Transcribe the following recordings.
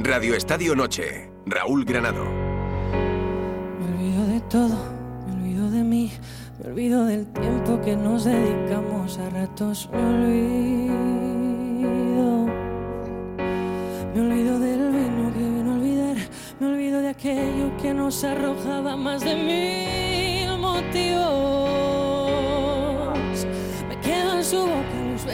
Radio Estadio Noche, Raúl Granado. Me olvido de todo, me olvido de mí, me olvido del tiempo que nos dedicamos a ratos, me olvido. Me olvido del vino que vino a olvidar, me olvido de aquello que nos arrojaba más de mil motivos.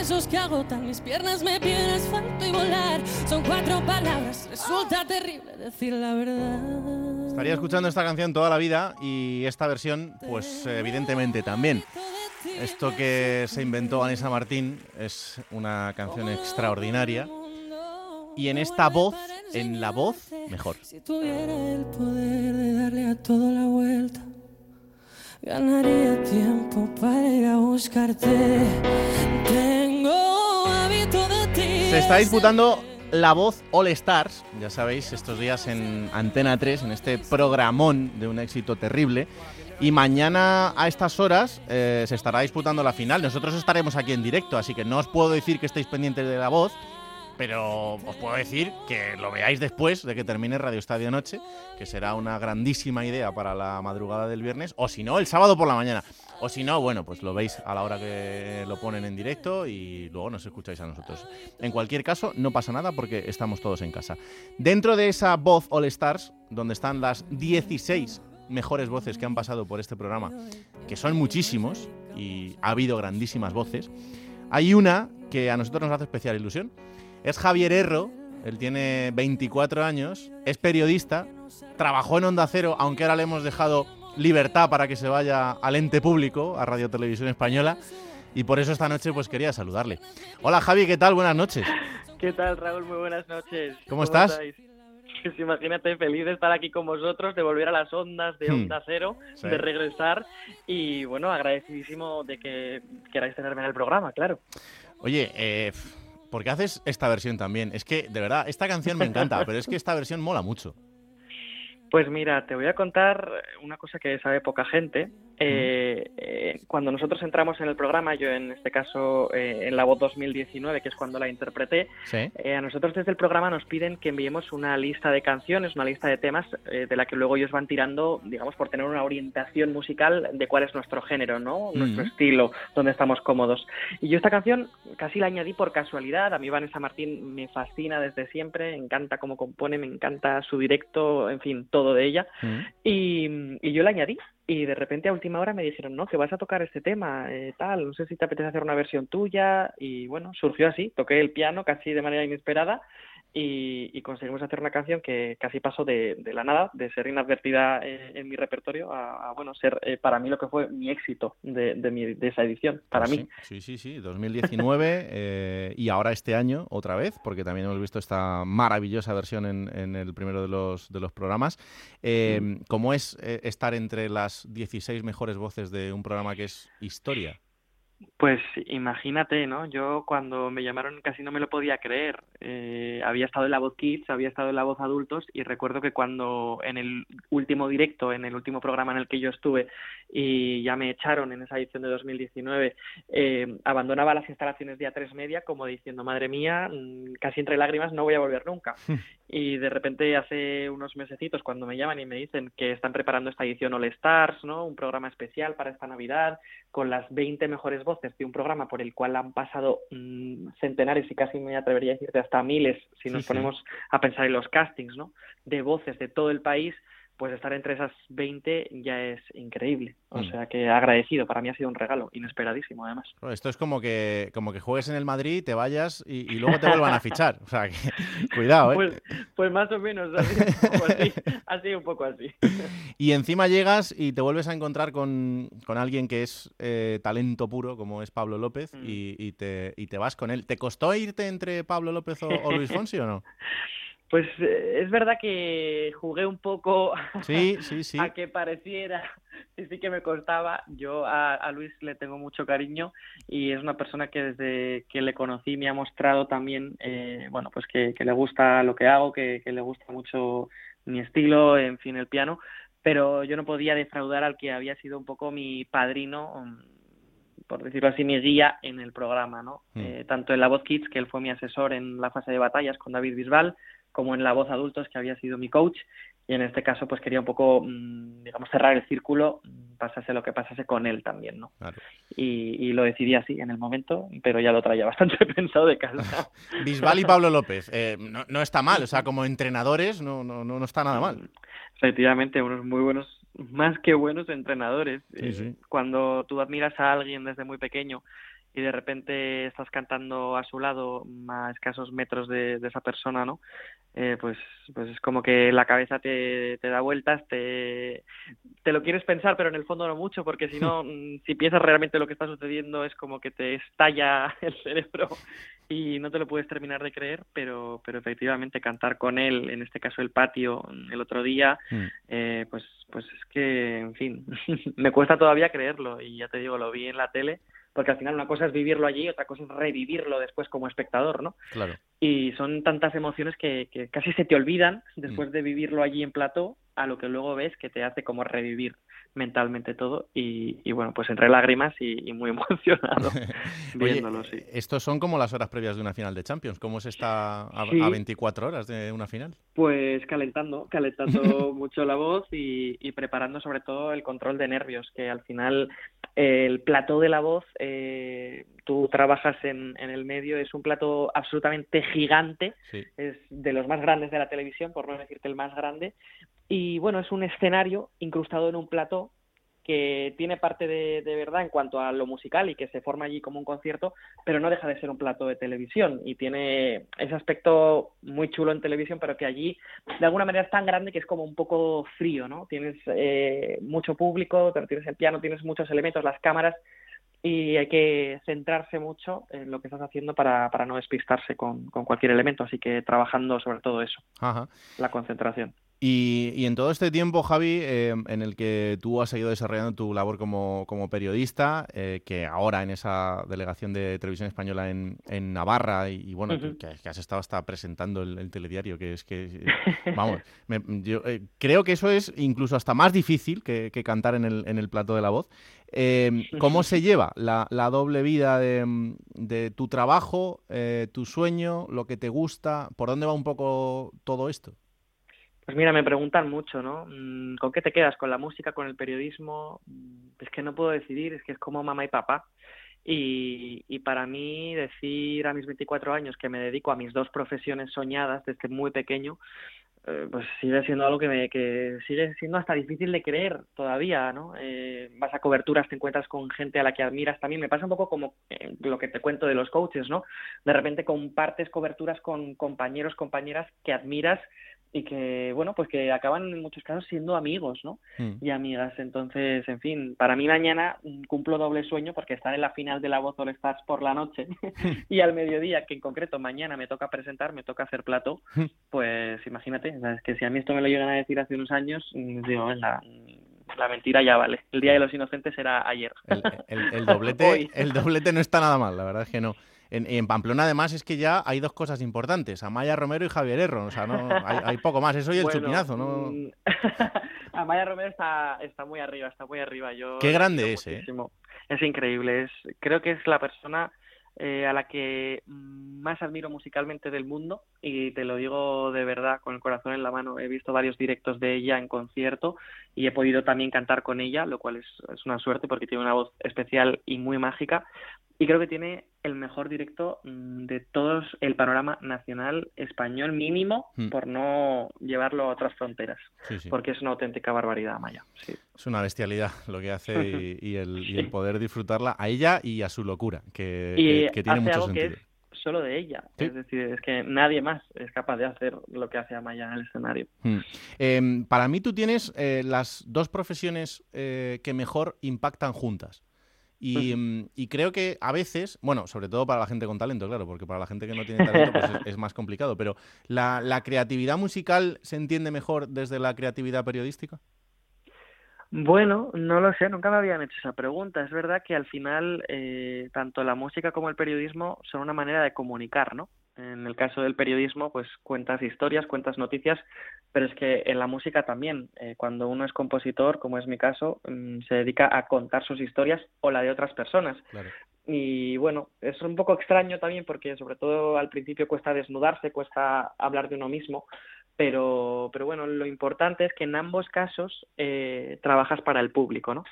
Besos que agotan mis piernas, me piden asfalto y volar. Son cuatro palabras, resulta terrible decir la verdad. Estaría escuchando esta canción toda la vida y esta versión, pues evidentemente también. Esto que se inventó Anisa Martín es una canción extraordinaria y en esta voz, en la voz, mejor. Si tuviera el poder de darle a todo la vuelta, ganaría tiempo para ir a buscarte. Se está disputando la voz All Stars, ya sabéis, estos días en Antena 3, en este programón de un éxito terrible. Y mañana a estas horas eh, se estará disputando la final. Nosotros estaremos aquí en directo, así que no os puedo decir que estéis pendientes de la voz, pero os puedo decir que lo veáis después de que termine Radio Estadio Noche, que será una grandísima idea para la madrugada del viernes, o si no, el sábado por la mañana. O si no, bueno, pues lo veis a la hora que lo ponen en directo y luego nos escucháis a nosotros. En cualquier caso, no pasa nada porque estamos todos en casa. Dentro de esa voz All Stars, donde están las 16 mejores voces que han pasado por este programa, que son muchísimos y ha habido grandísimas voces, hay una que a nosotros nos hace especial ilusión. Es Javier Erro, él tiene 24 años, es periodista, trabajó en Onda Cero, aunque ahora le hemos dejado libertad para que se vaya al ente público, a Radio Televisión Española, y por eso esta noche pues quería saludarle. Hola Javi, ¿qué tal? Buenas noches. ¿Qué tal, Raúl? Muy buenas noches. ¿Cómo estás? estáis? Pues imagínate, feliz de estar aquí con vosotros, de volver a las ondas de Hmm. Onda Cero, Sí. de regresar y, bueno, agradecidísimo de que queráis tenerme en el programa, claro. Oye, eh, ¿por qué haces esta versión también? Es que, de verdad, esta canción me encanta, pero es que esta versión mola mucho. Pues mira, te voy a contar una cosa que sabe poca gente. Eh, eh, cuando nosotros entramos en el programa, yo en este caso eh, en la voz 2019, que es cuando la interpreté, Sí. Eh, a nosotros desde el programa nos piden que enviemos una lista de canciones, una lista de temas de la que luego ellos van tirando, digamos, por tener una orientación musical de cuál es nuestro género, ¿no? Nuestro estilo, donde estamos cómodos. Y yo esta canción casi la añadí por casualidad. A mí Vanessa Martín me fascina desde siempre, me encanta cómo compone, me encanta su directo, en fin, todo de ella. Y, y yo la añadí. Y de repente a última hora me dijeron, no, que vas a tocar este tema, eh, tal, no sé si te apetece hacer una versión tuya. Y bueno, surgió así, toqué el piano casi de manera inesperada y, y conseguimos hacer una canción que casi pasó de, de la nada, de ser inadvertida eh, en mi repertorio, a, a, bueno, ser eh, para mí lo que fue mi éxito de, de, mi, de esa edición, para Pues mí. Sí, sí, sí, sí, 2019 eh, y ahora este año otra vez, porque también hemos visto esta maravillosa versión en, en el primero de los, de los programas. Eh, ¿Cómo es eh, estar entre las 16 mejores voces de un programa que es historia? Pues imagínate, ¿no? Yo cuando me llamaron casi no me lo podía creer. Eh, había estado en la voz Kids, había estado en la voz Adultos y recuerdo que cuando en el último directo, en el último programa en el que yo estuve y ya me echaron en esa edición de 2019, eh, abandonaba las instalaciones de A3 Media como diciendo, madre mía, mm, casi entre lágrimas no voy a volver nunca. Y de repente hace unos mesecitos cuando me llaman y me dicen que están preparando esta edición All Stars, ¿no? Un programa especial para esta Navidad con las 20 mejores voces de un programa por el cual han pasado mmm, centenares y casi me atrevería a decirte hasta miles si nos Sí, sí. ponemos a pensar en los castings, ¿no? De voces de todo el país, pues estar entre esas 20 ya es increíble. O Mm. sea que agradecido, para mí ha sido un regalo, inesperadísimo además. Esto es como que, como que juegues en el Madrid, te vayas y, y luego te vuelvan a fichar. O sea, que cuidado, ¿eh? Pues, pues más o menos, ha sido un poco así. Ha sido un poco así. Y encima llegas y te vuelves a encontrar con, con alguien que es eh, talento puro, como es Pablo López, Mm. y, y te, y te vas con él. ¿Te costó irte entre Pablo López o, o Luis Fonsi o no? Pues eh, es verdad que jugué un poco Sí, sí, sí. a que pareciera, y sí que me costaba. Yo a, a Luis le tengo mucho cariño y es una persona que desde que le conocí me ha mostrado también, eh, bueno, pues que, que le gusta lo que hago, que, que le gusta mucho mi estilo, en fin, el piano, pero yo no podía defraudar al que había sido un poco mi padrino, mm, por decirlo así, mi guía en el programa, ¿no? Mm. Eh, tanto en la voz Kids, que él fue mi asesor en la fase de batallas con David Bisbal, como en La Voz Adultos, que había sido mi coach, y en este caso pues quería un poco, mm, digamos, cerrar el círculo, mm, pasase lo que pasase con él también, ¿no? Y, lo decidí así en el momento, pero ya lo traía bastante pensado de casa. Bisbal y Pablo López, eh, no, está mal, o sea, como entrenadores no, no, no está nada mal. Efectivamente, unos muy buenos, más que buenos entrenadores. Eh, cuando tú admiras a alguien desde muy pequeño y de repente estás cantando a su lado a escasos metros de, esa persona, ¿no? Eh, pues, pues es como que la cabeza te, te, da vueltas, te, te lo quieres pensar, pero en el fondo no mucho, porque si no, mm, si piensas realmente lo que está sucediendo, es como que te estalla el cerebro y no te lo puedes terminar de creer, pero, pero efectivamente cantar con él, en este caso el patio, el otro día, mm. eh, pues, pues es que, en fin, me cuesta todavía creerlo y ya te digo, lo vi en la tele porque al final una cosa es vivirlo allí, otra cosa es revivirlo después como espectador, ¿no? Claro. Y son tantas emociones que, que casi se te olvidan después mm. de vivirlo allí en plató a lo que luego ves que te hace como revivir mentalmente todo y, bueno, pues entre lágrimas y, muy emocionado viéndolo, sí. Estos son como las horas previas de una final de Champions. ¿Cómo se está a, 24 horas de una final? Pues calentando, calentando mucho la voz y, preparando sobre todo el control de nervios, que al final el plató de la voz, eh, tú trabajas en, en, el medio, es un plato absolutamente gigante, es de los más grandes de la televisión, por no decirte el más grande, y bueno, es un escenario incrustado en un plató que tiene parte de, verdad en cuanto a lo musical y que se forma allí como un concierto, pero no deja de ser un plato de televisión y tiene ese aspecto muy chulo en televisión, pero que allí de alguna manera es tan grande que es como un poco frío, ¿no? Tienes eh, mucho público, tienes el piano, tienes muchos elementos, las cámaras y hay que centrarse mucho en lo que estás haciendo para, para no despistarse con, con cualquier elemento, así que trabajando sobre todo eso, la concentración. Y, en todo este tiempo, Javi, eh, en el que tú has seguido desarrollando tu labor como, periodista, eh, que ahora en esa delegación de televisión española en, Navarra, y, bueno, que, has estado hasta presentando el, telediario, que es que, vamos, yo eh, creo que eso es incluso hasta más difícil que, cantar en el, en el plato de la voz. ¿Cómo se lleva la, doble vida de, de tu trabajo, tu sueño, lo que te gusta? ¿Por dónde va un poco todo esto? Pues mira, me preguntan mucho, ¿no? Mm, ¿Con qué te quedas? ¿Con la música, con el periodismo? Mm, es que no puedo decidir, es que es como mamá y papá. Y, y para mí decir a mis 24 años que me dedico a mis dos profesiones soñadas desde muy pequeño, eh, pues sigue siendo algo que, me, que sigue siendo hasta difícil de creer todavía, ¿no? Eh, vas a coberturas, te encuentras con gente a la que admiras también. Me pasa un poco como eh, lo que te cuento de los coaches, ¿no? De repente compartes coberturas con compañeros, compañeras que admiras y que, bueno, pues que acaban en muchos casos siendo amigos, ¿no? Hmm. Y amigas. Entonces, en fin, para mí mañana cumplo doble sueño porque estar en la final de la Voz All Stars por la noche y al mediodía, que en concreto mañana me toca presentar, me toca hacer plato, hmm. pues imagínate, es que si a mí esto me lo llegan a decir hace unos años, digo, venga, la mentira ya vale. El Día de los Inocentes era ayer. El, doblete, el doblete no está nada mal, la verdad es que no. En, en, Pamplona, además, es que ya hay dos cosas importantes: Amaya Romero y Javier Erro. O sea, no, hay, poco más. Eso y el chupinazo, ¿no? Mm, Amaya Romero está, está muy arriba, está muy arriba. Yo Qué grande es, ¿eh? Es increíble. Es, creo que es la persona eh, a la que más admiro musicalmente del mundo y te lo digo de verdad con el corazón en la mano. He visto varios directos de ella en concierto y he podido también cantar con ella, lo cual es, es una suerte porque tiene una voz especial y muy mágica. Y creo que tiene el mejor directo mm, de todos el panorama nacional español mínimo hmm. por no llevarlo a otras fronteras porque es una auténtica barbaridad Maya es una bestialidad lo que hace y, el, poder disfrutarla a ella y a su locura que, tiene mucho sentido solo de ella. Es decir, es que nadie más es capaz de hacer lo que hace Amaya en el escenario. Hmm. Em, para mí tú tienes eh, las dos profesiones eh, que mejor impactan juntas. Mm, y, creo que a veces, bueno, sobre todo para la gente con talento, claro, porque para la gente que no tiene talento pues es, más complicado, pero ¿la, creatividad musical se entiende mejor desde la creatividad periodística? Bueno, no lo sé, nunca me habían hecho esa pregunta. Es verdad que al final eh, tanto la música como el periodismo son una manera de comunicar, ¿no? En el caso del periodismo, pues cuentas historias, cuentas noticias, pero es que en la música también, eh, cuando uno es compositor, como es mi caso, mm, se dedica a contar sus historias o la de otras personas. y bueno, es un poco extraño también porque sobre todo al principio cuesta desnudarse, cuesta hablar de uno mismo, pero, pero bueno, lo importante es que en ambos casos eh, trabajas para el público, ¿no?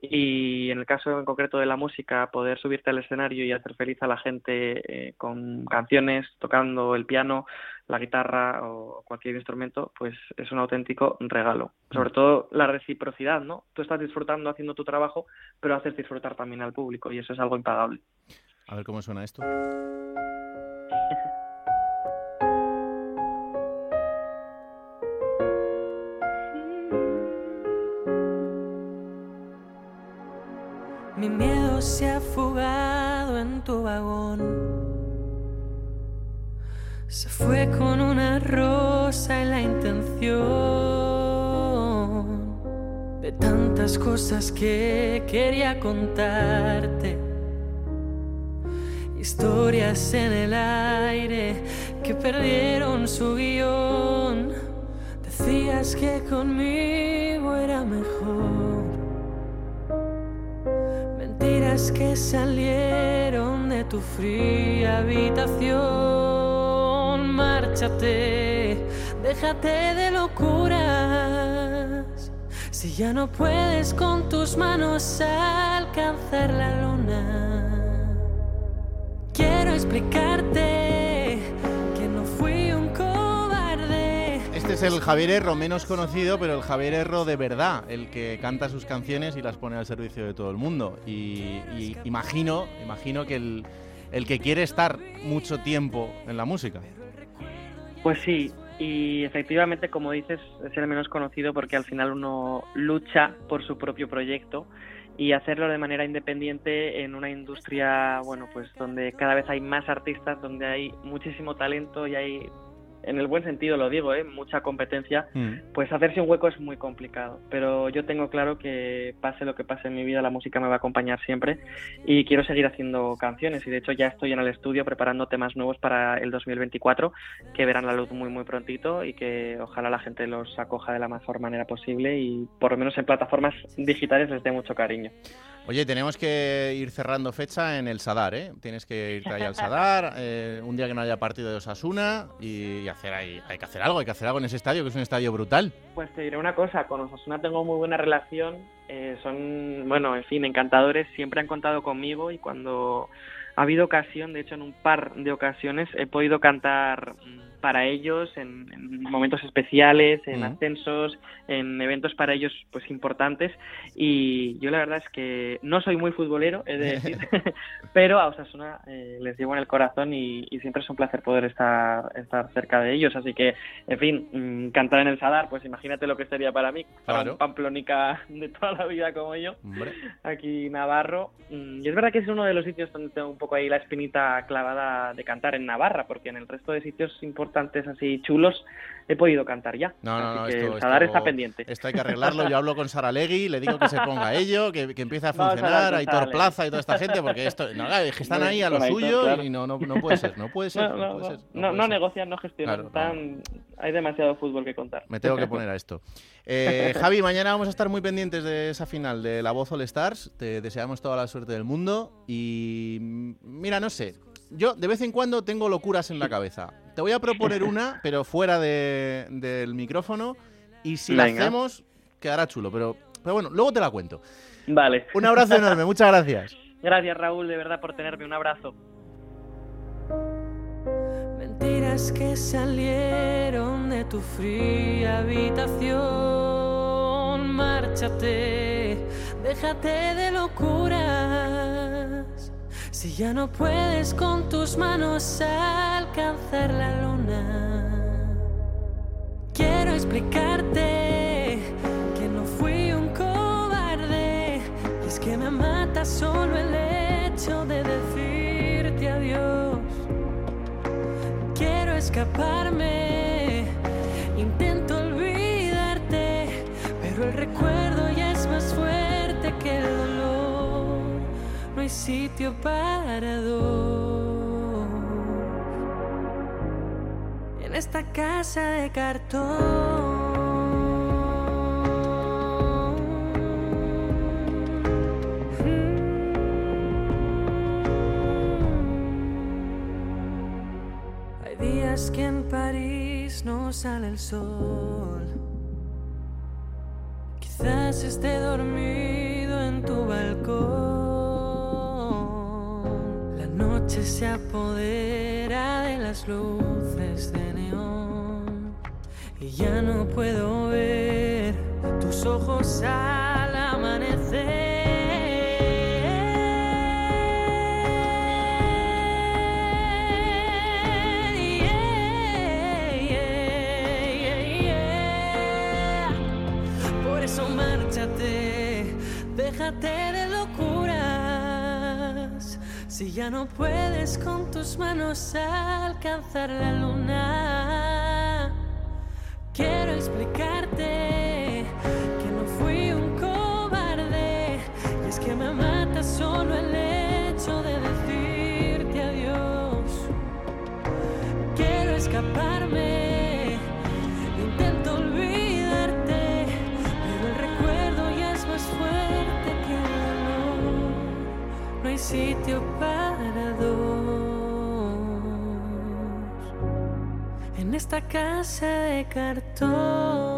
Y en el caso en concreto de la música, poder subirte al escenario y hacer feliz a la gente eh, con canciones, tocando el piano, la guitarra o cualquier instrumento, pues es un auténtico regalo. Sobre todo la reciprocidad, ¿no? Tú estás disfrutando haciendo tu trabajo, pero haces disfrutar también al público y eso es algo impagable. A ver cómo suena esto. Mi miedo se ha fugado en tu vagón. Se fue con una rosa y la intención de tantas cosas que quería contarte. Historias en el aire que perdieron su guion. Decías que conmigo era mejor mentiras que salieron de tu fría habitación. Márchate, déjate de locuras. Si ya no puedes con tus manos alcanzar la luna, quiero explicarte Este es el Javier Erro menos conocido, pero el Javier Erro de verdad, el que canta sus canciones y las pone al servicio de todo el mundo. Y, y imagino, imagino que el, el que quiere estar mucho tiempo en la música. Pues sí, y efectivamente, como dices, es el menos conocido porque al final uno lucha por su propio proyecto y hacerlo de manera independiente en una industria, bueno, pues donde cada vez hay más artistas, donde hay muchísimo talento y hay en el buen sentido lo digo, ¿eh? mucha competencia, Mm. pues hacerse un hueco es muy complicado. Pero yo tengo claro que pase lo que pase en mi vida, la música me va a acompañar siempre y quiero seguir haciendo canciones. Y de hecho ya estoy en el estudio preparando temas nuevos para el 2024 que verán la luz muy muy prontito y que ojalá la gente los acoja de la mejor manera posible y por lo menos en plataformas digitales les dé mucho cariño. Oye, tenemos que ir cerrando fecha en el Sadar, ¿eh? Tienes que irte ahí al Sadar, eh, un día que no haya partido de Osasuna y, hacer ahí, hay que hacer algo, hay que hacer algo en ese estadio, que es un estadio brutal. Pues te diré una cosa, con Osasuna tengo muy buena relación, eh, son, bueno, en fin, encantadores, siempre han contado conmigo y cuando ha habido ocasión, de hecho en un par de ocasiones he podido cantar mm, para ellos en, en momentos especiales, en Mm. ascensos, en eventos para ellos pues importantes y yo la verdad es que no soy muy futbolero, he de decir, pero a Osasuna eh, les llevo en el corazón y, y siempre es un placer poder estar, estar cerca de ellos, así que, en fin, mm, cantar en el Sadar, pues imagínate lo que sería para mí, para Claro. un pamplónica de toda la vida como yo Hombre. aquí Navarro. Mm, Y es verdad que es uno de los sitios donde tengo un poco ahí la espinita clavada de cantar en Navarra, porque en el resto de sitios importantes así chulos he podido cantar ya. No, no, Así no, que esto, el Sadar esto- está pendiente. Esto hay que arreglarlo. Yo hablo con Sara Legui, le digo que se ponga a ello, que, que empiece a a funcionar, con Aitor. Plaza y toda esta gente, porque esto, no, es que están ahí a lo Con Aitor, suyo claro. y no, no, no puede ser, no puede ser. No, no no, puede no, ser, no, puede no ser. negocian, no gestionan. Claro, están- Hay demasiado fútbol que contar. Me tengo que poner a esto. Eh, Javi, mañana vamos a estar muy pendientes de esa final de la voz All Stars. Te deseamos toda la suerte del mundo. Y mm, mira, no sé. Yo de vez en cuando tengo locuras en la cabeza. Te voy a proponer una, pero fuera de- del micrófono. Y si la hacemos, quedará chulo. Pero, pero bueno, luego te la cuento. Vale. Un abrazo enorme, muchas gracias. Gracias, Raúl, de verdad, por tenerme. Un abrazo. Mentiras que salieron de tu fría habitación. Márchate, déjate de locuras. Si ya no puedes con tus manos alcanzar la luna, quiero explicarte que no fui un cobarde. Y es que me mata solo el hecho de decirte adiós. Quiero escaparme, sitio para dos. En esta casa de cartón. Hay días que en París no sale el sol. Quizás esté dormido en tu balcón. Se apodera de las luces de neón. Y ya no puedo ver tus ojos al amanecer. Si ya no puedes con tus manos alcanzar la luna, quiero explicarte que no fui un cobarde. Y es que me mata solo el hecho de decirte adiós. Quiero escaparme. sitio esta casa de cartón.